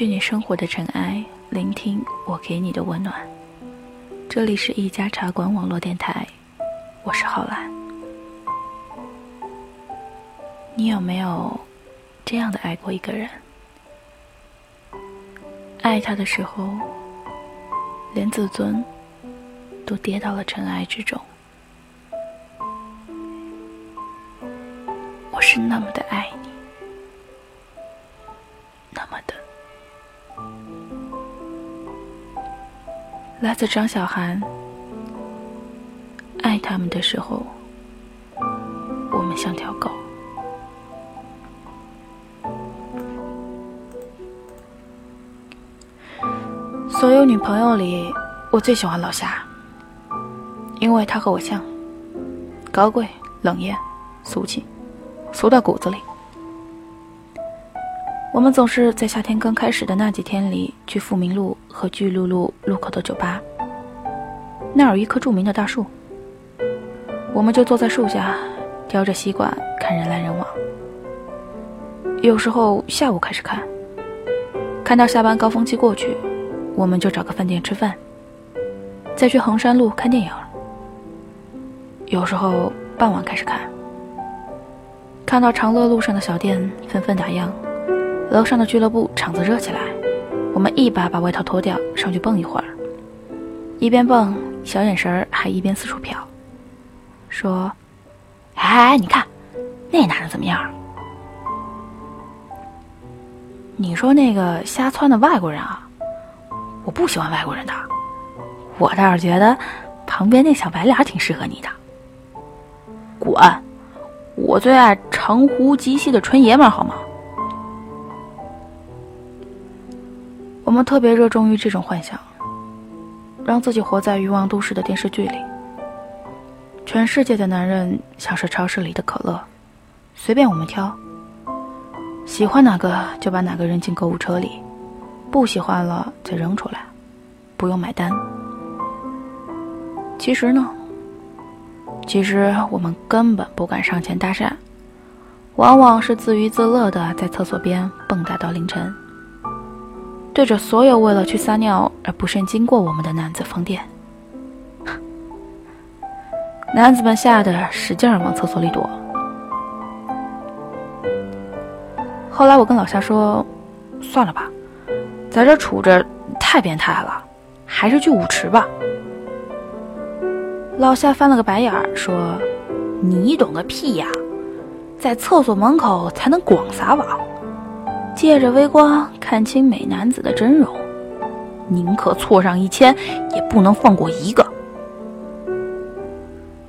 去你生活的尘埃，聆听我给你的温暖。这里是一家茶馆网络电台，我是浩兰。你有没有这样的爱过一个人？爱他的时候，连自尊都跌到了尘埃之中。我是那么的爱来自张小涵，爱他们的时候，我们像条狗。所有女朋友里，我最喜欢老夏，因为她和我像，高贵、冷艳、俗气，俗到骨子里。我们总是在夏天刚开始的那几天里去富民路和巨鹿路路口的酒吧。那儿有一棵著名的大树，我们就坐在树下，叼着吸管看人来人往。有时候下午开始看，看到下班高峰期过去，我们就找个饭店吃饭，再去衡山路看电影。有时候傍晚开始看，看到长乐路上的小店纷纷打烊。楼上的俱乐部场子热起来，我们一把把外套脱掉，上去蹦一会儿。一边蹦，小眼神儿还一边四处瞟，说：“哎哎，你看，那男的怎么样？你说那个瞎窜的外国人啊，我不喜欢外国人的，我倒是觉得旁边那小白脸挺适合你的。滚！我最爱长呼及膝的纯爷们，好吗？”我们特别热衷于这种幻想，让自己活在欲望都市的电视剧里。全世界的男人像是超市里的可乐，随便我们挑，喜欢哪个就把哪个扔进购物车里，不喜欢了再扔出来，不用买单。其实呢，其实我们根本不敢上前搭讪，往往是自娱自乐的在厕所边蹦跶到凌晨。对着所有为了去撒尿而不慎经过我们的男子放电，男子们吓得使劲往厕所里躲。后来我跟老夏说：“算了吧，在这杵着太变态了，还是去舞池吧。”老夏翻了个白眼儿说：“你懂个屁呀，在厕所门口才能广撒网。”借着微光看清美男子的真容，宁可错上一千，也不能放过一个。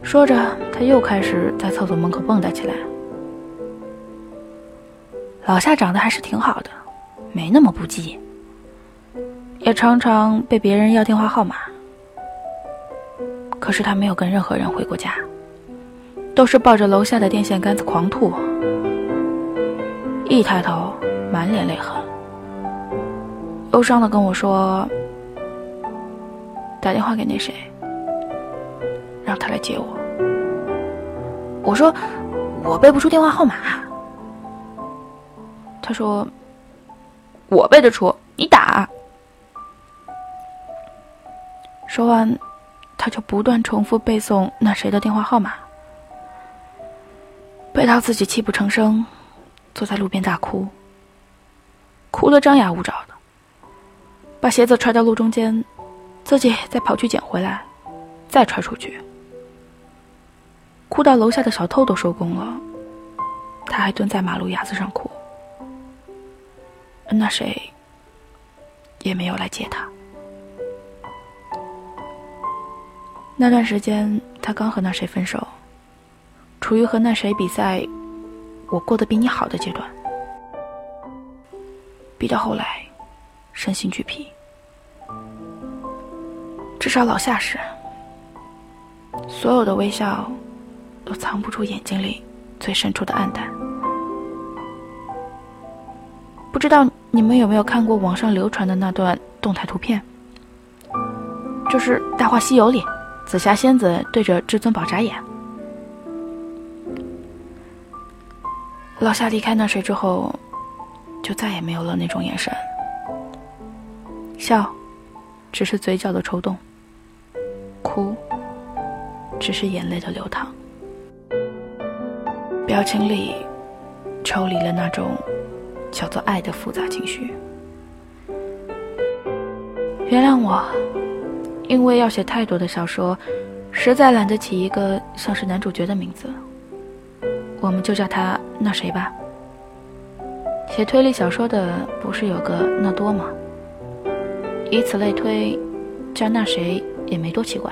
说着，他又开始在厕所门口蹦跶起来。老夏长得还是挺好的，没那么不羁，也常常被别人要电话号码。可是他没有跟任何人回过家，都是抱着楼下的电线杆子狂吐。一抬头。满脸泪痕，忧伤的跟我说：“打电话给那谁，让他来接我。”我说：“我背不出电话号码。”他说：“我背得出，你打。”说完，他就不断重复背诵那谁的电话号码，背到自己泣不成声，坐在路边大哭。哭得张牙舞爪的，把鞋子踹到路中间，自己再跑去捡回来，再踹出去，哭到楼下的小偷都收工了，他还蹲在马路牙子上哭。那谁也没有来接他。那段时间，他刚和那谁分手，处于和那谁比赛我过得比你好的阶段，逼到后来，身心俱疲。至少老夏是，所有的微笑，都藏不住眼睛里最深处的暗淡。不知道你们有没有看过网上流传的那段动态图片？就是《大话西游》里紫霞仙子对着至尊宝眨眼。老夏离开那谁之后，就再也没有了那种眼神，笑，只是嘴角的抽动。哭，只是眼泪的流淌，表情里抽离了那种叫做爱的复杂情绪。原谅我，因为要写太多的小说，实在懒得起一个像是男主角的名字，我们就叫他那谁吧。写推理小说的不是有个那多吗？以此类推，叫那谁。也没多奇怪。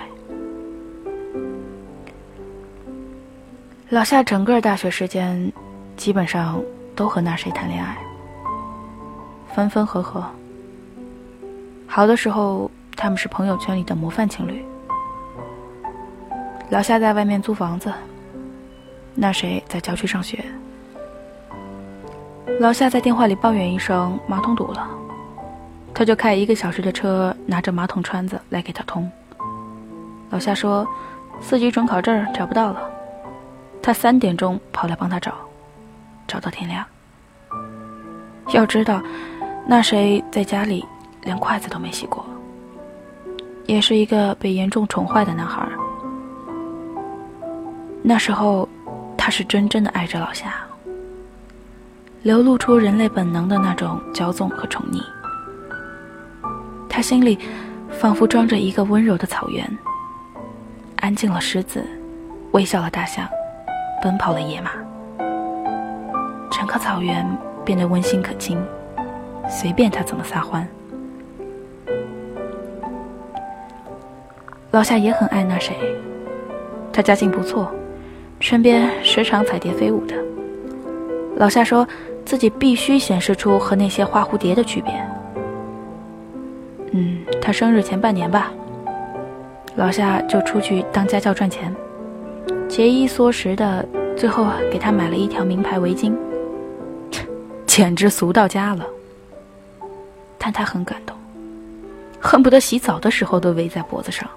老夏整个大学时间，基本上都和那谁谈恋爱，分分合合。好的时候，他们是朋友圈里的模范情侣。老夏在外面租房子，那谁在郊区上学。老夏在电话里抱怨一声马桶堵了，他就开一个小时的车，拿着马桶穿子来给他通。老夏说：“四级准考证找不到了，他三点钟跑来帮他找，找到天亮。要知道，那谁在家里连筷子都没洗过，也是一个被严重宠坏的男孩。那时候，他是真正的爱着老夏，流露出人类本能的那种骄纵和宠溺。他心里仿佛装着一个温柔的草原。”安静了狮子，微笑了大象，奔跑了野马，整个草原变得温馨可亲，随便他怎么撒欢。老夏也很爱那谁，他家境不错，身边时常彩蝶飞舞的。老夏说自己必须显示出和那些花蝴蝶的区别。嗯，他生日前半年吧。老夏就出去当家教赚钱，节衣缩食的，最后给他买了一条名牌围巾，简直俗到家了。但他很感动，恨不得洗澡的时候都围在脖子上。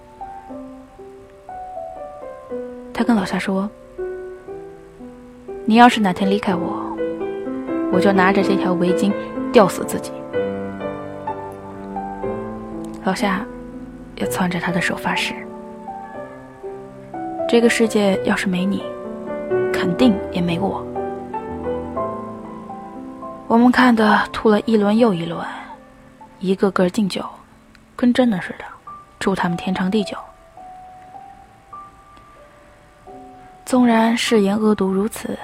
他跟老夏说：“你要是哪天离开我，我就拿着这条围巾吊死自己。”老夏。也攥着他的手发誓：这个世界要是没你，肯定也没我。我们看的吐了一轮又一轮，一个个敬酒，跟真的似的，祝他们天长地久。纵然誓言恶毒如此，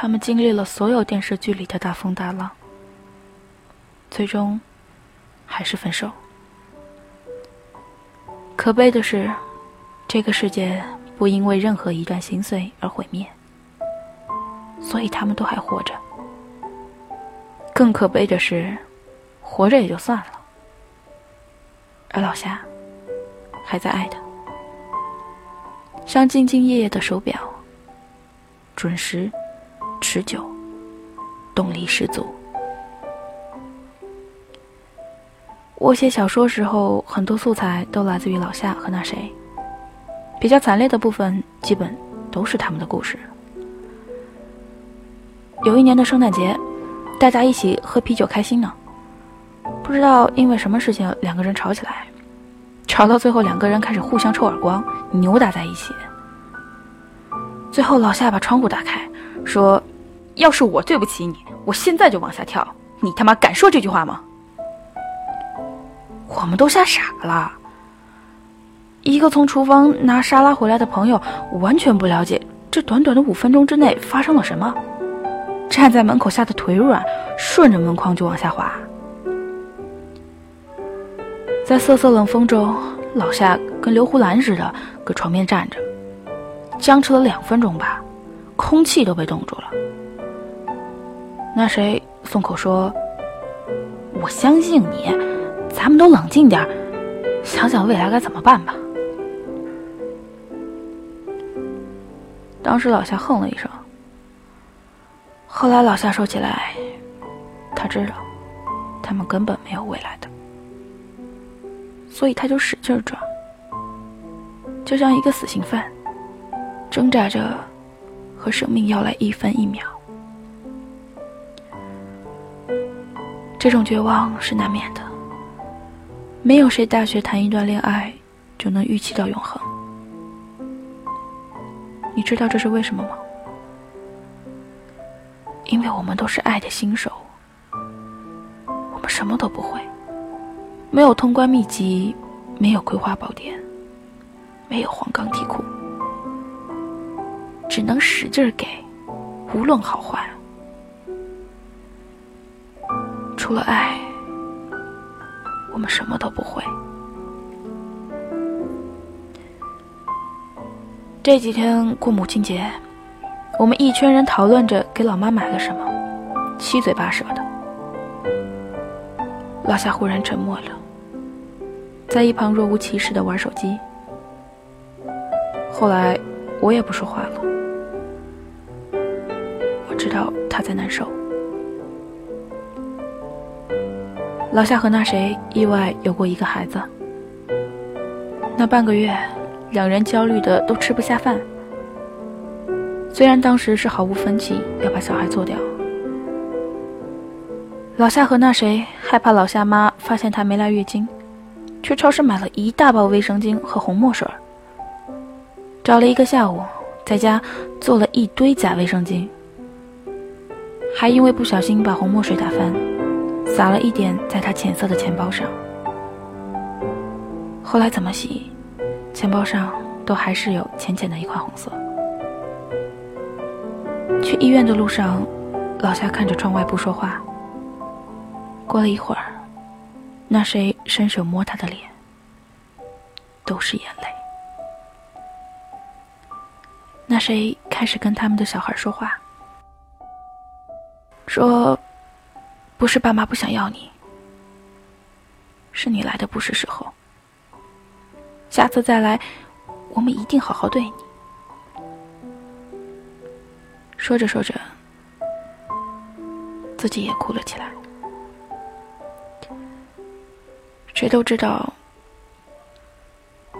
他们经历了所有电视剧里的大风大浪，最终还是分手。可悲的是，这个世界不因为任何一段心碎而毁灭，所以他们都还活着。更可悲的是，活着也就算了，而老夏还在爱他，像兢兢业业的手表，准时、持久、动力十足。我写小说时候，很多素材都来自于老夏和那谁。比较惨烈的部分，基本都是他们的故事。有一年的圣诞节，大家一起喝啤酒开心呢，不知道因为什么事情，两个人吵起来，吵到最后，两个人开始互相抽耳光，扭打在一起。最后，老夏把窗户打开，说：“要是我对不起你，我现在就往下跳，你他妈敢说这句话吗？”我们都吓傻了。一个从厨房拿沙拉回来的朋友，完全不了解这短短的五分钟之内发生了什么，站在门口吓得腿软，顺着门框就往下滑。在瑟瑟冷风中，老夏跟刘胡兰似的搁床边站着，僵持了两分钟吧，空气都被冻住了。那谁松口说：“我相信你，咱们都冷静点想想未来该怎么办吧。”当时老夏哼了一声。后来老夏说起来，他知道他们根本没有未来的，所以他就使劲抓，就像一个死刑犯，挣扎着和生命要来一分一秒。这种绝望是难免的，没有谁大学谈一段恋爱就能预期到永恒。你知道这是为什么吗？因为我们都是爱的新手，我们什么都不会，没有通关秘籍，没有葵花宝典，没有黄冈题库，只能使劲儿给，无论好坏。除了爱，我们什么都不会。这几天过母亲节。我们一群人讨论着给老妈买了什么，七嘴八舌的。老夏忽然沉默了，在一旁若无其事的玩手机。后来我也不说话了，我知道他在难受。老夏和那谁意外有过一个孩子，那半个月，两人焦虑的都吃不下饭。虽然当时是毫无分歧要把小孩做掉，老夏和那谁害怕老夏妈发现她没来月经，去超市买了一大包卫生巾和红墨水，找了一个下午，在家做了一堆假卫生巾，还因为不小心把红墨水打翻，洒了一点在他浅色的钱包上。后来怎么洗，钱包上都还是有浅浅的一块红色。去医院的路上，老夏看着窗外不说话。过了一会儿，那谁伸手摸他的脸，都是眼泪。那谁开始跟他们的小孩说话，说：“不是爸妈不想要你，是你来的不是时候。下次再来，我们一定好好对你。”说着说着，自己也哭了起来。谁都知道，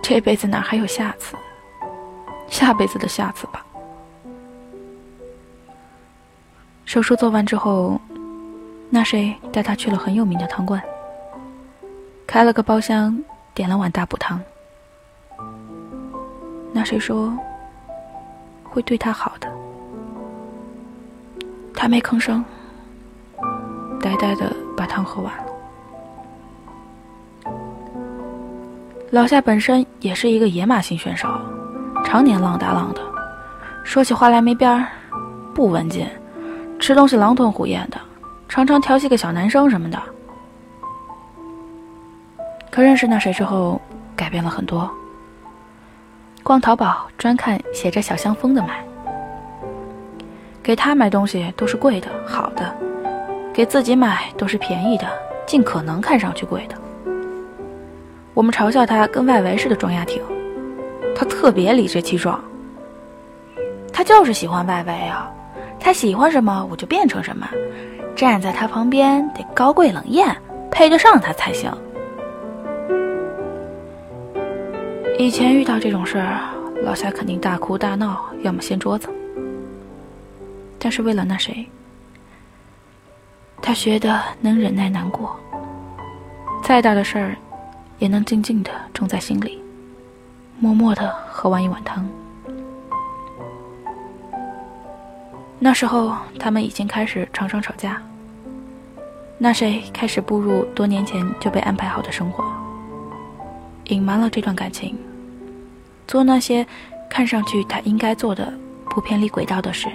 这辈子哪还有下次？下辈子的下次吧。手术做完之后，那谁带他去了很有名的汤馆，开了个包厢，点了碗大补汤。那谁说会对他好的？他没吭声，呆呆的把汤喝完了。老夏本身也是一个野马型选手，常年浪打浪的，说起话来没边儿，不文静，吃东西狼吞虎咽的，常常调戏个小男生什么的。可认识那谁之后，改变了很多。逛淘宝专看写着“小香风”的买。给他买东西都是贵的、好的，给自己买都是便宜的，尽可能看上去贵的。我们嘲笑他跟外围似的装丫挺，他特别理直气壮。他就是喜欢外围啊，他喜欢什么我就变成什么，站在他旁边得高贵冷艳，配得上他才行。以前遇到这种事儿，老夏肯定大哭大闹，要么掀桌子。但是为了那谁，他学的能忍耐难过，再大的事儿，也能静静的种在心里，默默的喝完一碗汤。那时候他们已经开始常常吵架。那谁开始步入多年前就被安排好的生活，隐瞒了这段感情，做那些看上去他应该做的不偏离轨道的事。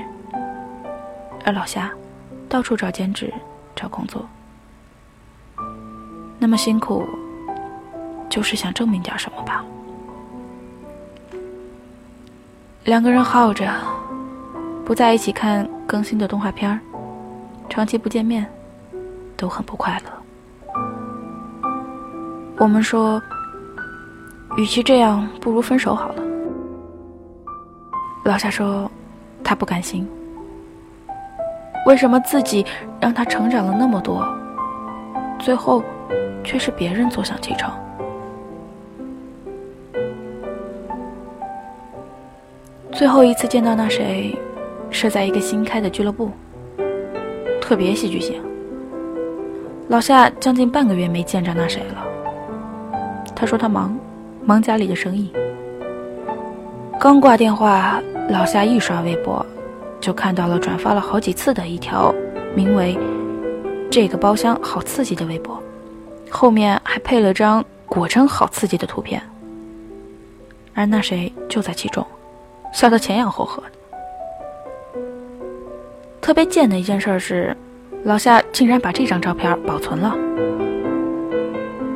而老夏，到处找兼职，找工作，那么辛苦，就是想证明点什么吧。两个人耗着，不在一起看更新的动画片儿，长期不见面，都很不快乐。我们说，与其这样，不如分手好了。老夏说，他不甘心。为什么自己让他成长了那么多，最后却是别人坐享其成？最后一次见到那谁，是在一个新开的俱乐部，特别戏剧性。老夏将近半个月没见着那谁了。他说他忙，忙家里的生意。刚挂电话，老夏一刷微博。就看到了转发了好几次的一条名为“这个包厢好刺激”的微博，后面还配了张果真好刺激的图片，而那谁就在其中，笑得前仰后合的。特别贱的一件事是，老夏竟然把这张照片保存了，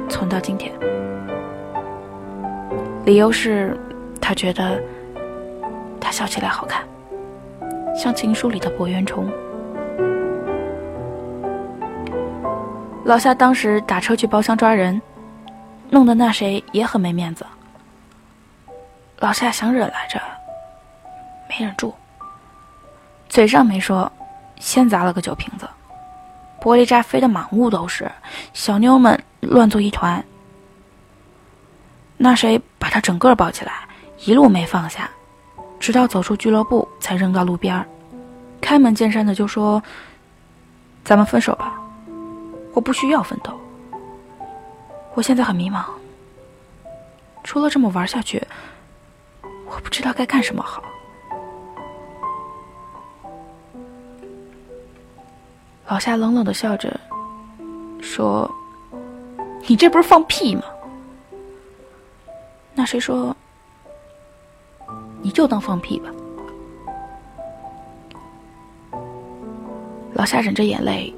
存到今天，理由是他觉得他笑起来好看。像情书里的博圆虫。老夏当时打车去包厢抓人，弄得那谁也很没面子。老夏想忍来着，没忍住，嘴上没说，先砸了个酒瓶子，玻璃渣飞得满屋都是，小妞们乱作一团。那谁把他整个抱起来，一路没放下。直到走出俱乐部，才扔到路边，开门见山的就说：“咱们分手吧，我不需要奋斗。我现在很迷茫，除了这么玩下去，我不知道该干什么好。”老夏冷冷的笑着说：“你这不是放屁吗？”那谁说？你就当放屁吧。老夏忍着眼泪，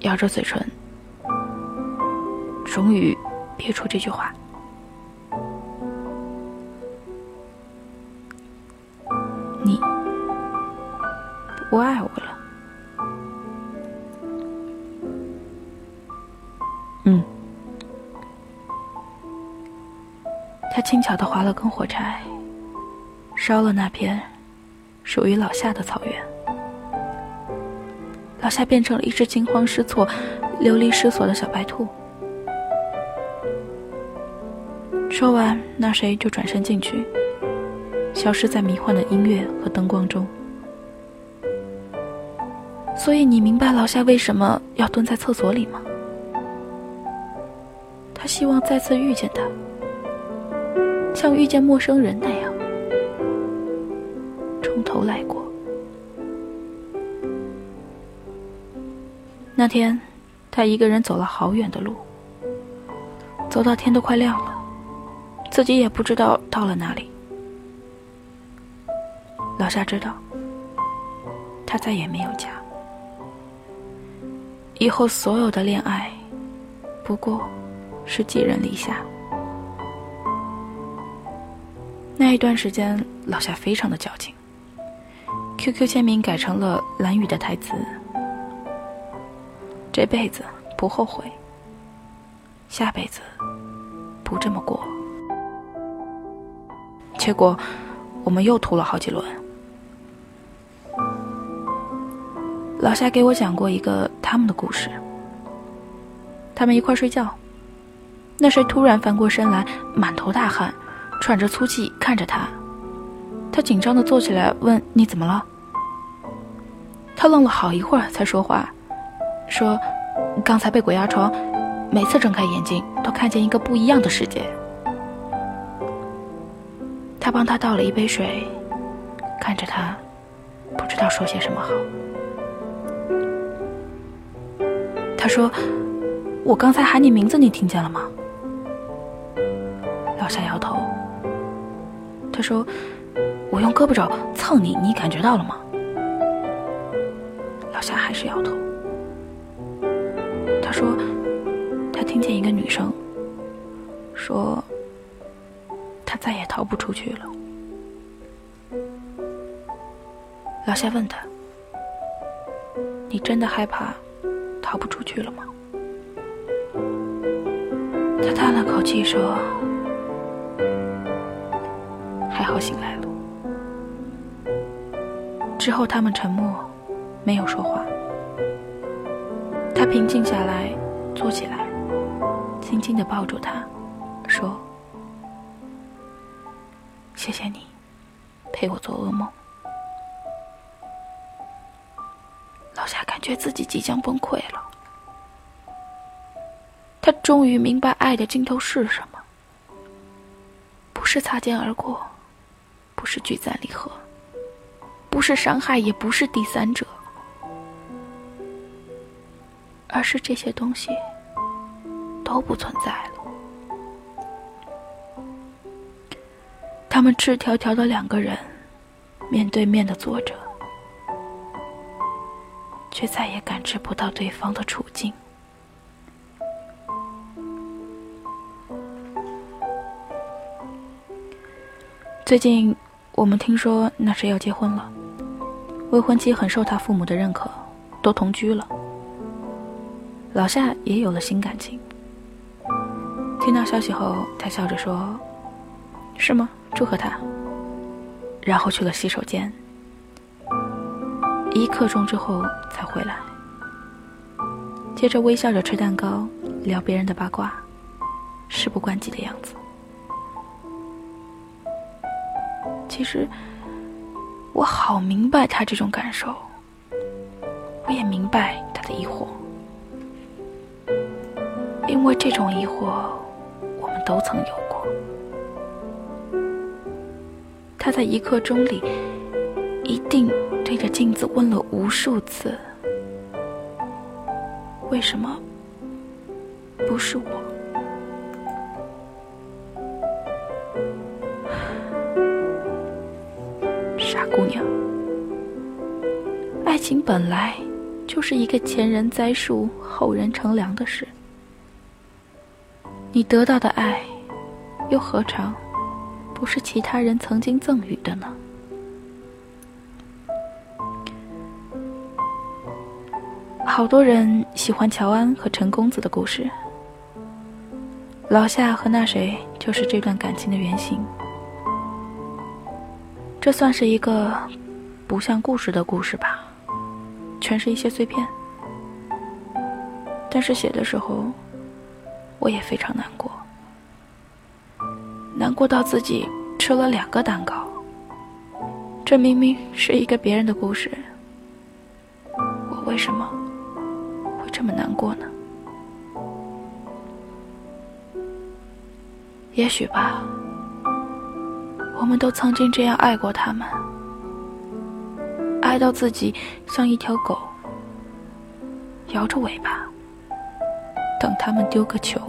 咬着嘴唇，终于憋出这句话：“你不爱我了。”巧的划了根火柴。烧了那片属于老夏的草原，老夏变成了一只惊慌失措、流离失所的小白兔。说完，那谁就转身进去，消失在迷幻的音乐和灯光中。所以你明白老夏为什么要蹲在厕所里吗？他希望再次遇见他，像遇见陌生人那样。从头来过。那天，他一个人走了好远的路，走到天都快亮了，自己也不知道到了哪里。老夏知道，他再也没有家，以后所有的恋爱，不过是寄人篱下。那一段时间，老夏非常的矫情。QQ 签名改成了蓝雨的台词：“这辈子不后悔，下辈子不这么过。”结果我们又吐了好几轮。老夏给我讲过一个他们的故事：他们一块睡觉，那谁突然翻过身来，满头大汗，喘着粗气看着他。他紧张的坐起来问：“你怎么了？”他愣了好一会儿才说话，说：“刚才被鬼压床，每次睁开眼睛都看见一个不一样的世界。”他帮他倒了一杯水，看着他，不知道说些什么好。他说：“我刚才喊你名字，你听见了吗？”老夏摇头。他说。我用胳膊肘蹭你，你感觉到了吗？老夏还是摇头。他说，他听见一个女生说，他再也逃不出去了。老夏问他：“你真的害怕逃不出去了吗？”他叹了口气说：“好醒来了。”之后他们沉默，没有说话。他平静下来，坐起来，轻轻的抱住他，说：“谢谢你，陪我做噩梦。”老夏感觉自己即将崩溃了。他终于明白爱的尽头是什么，不是擦肩而过，是聚散离合，不是伤害，也不是第三者，而是这些东西都不存在了。他们赤条条的两个人，面对面的坐着。却再也感知不到对方的处境。最近，我们听说那谁要结婚了，未婚妻很受他父母的认可，都同居了。老夏也有了新感情。听到消息后，他笑着说：“是吗？祝贺他。”然后去了洗手间。一刻钟之后才回来，接着微笑着吃蛋糕，聊别人的八卦，事不关己的样子。其实，我好明白他这种感受，我也明白他的疑惑，因为这种疑惑我们都曾有过。他在一刻钟里，一定。对着镜子问了无数次：“为什么不是我？”姑娘，爱情本来就是一个前人栽树、后人乘凉的事。你得到的爱，又何尝不是其他人曾经赠予的呢？好多人喜欢乔安和陈公子的故事，老夏和那谁就是这段感情的原型。这算是一个不像故事的故事吧，全是一些碎片。但是写的时候，我也非常难过，难过到自己吃了两个蛋糕。这明明是一个别人的故事，我为什么会？这么难过呢？也许吧。我们都曾经这样爱过他们，爱到自己像一条狗，摇着尾巴等他们丢个球。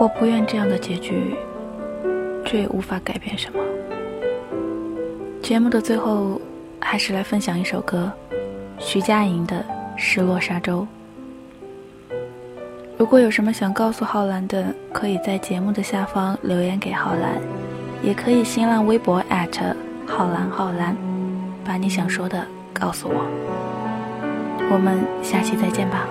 我不愿这样的结局。却也无法改变什么。节目的最后，还是来分享一首歌，徐佳莹的《失落沙洲》。如果有什么想告诉浩兰的，可以在节目的下方留言给浩兰，也可以新浪微博浩兰浩兰，把你想说的告诉我。我们下期再见吧。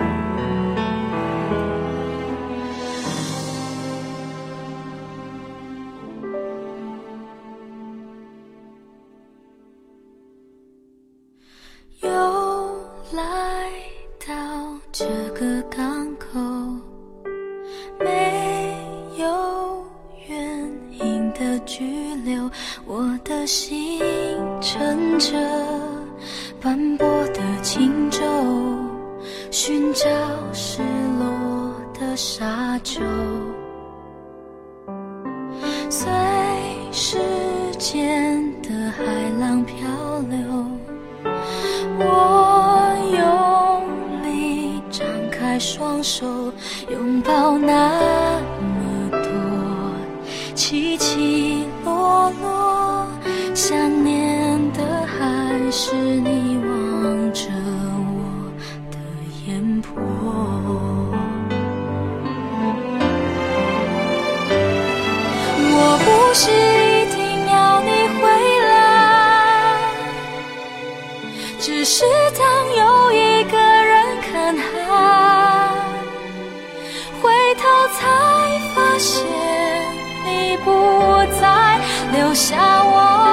拘留我的心乘着斑驳的轻舟寻找失落的沙洲。随时间的海浪漂流我用力张开双手拥抱那当有一个人看海，回头才发现你不在，留下我。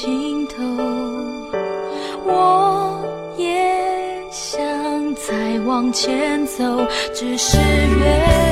尽头我也想再往前走只是远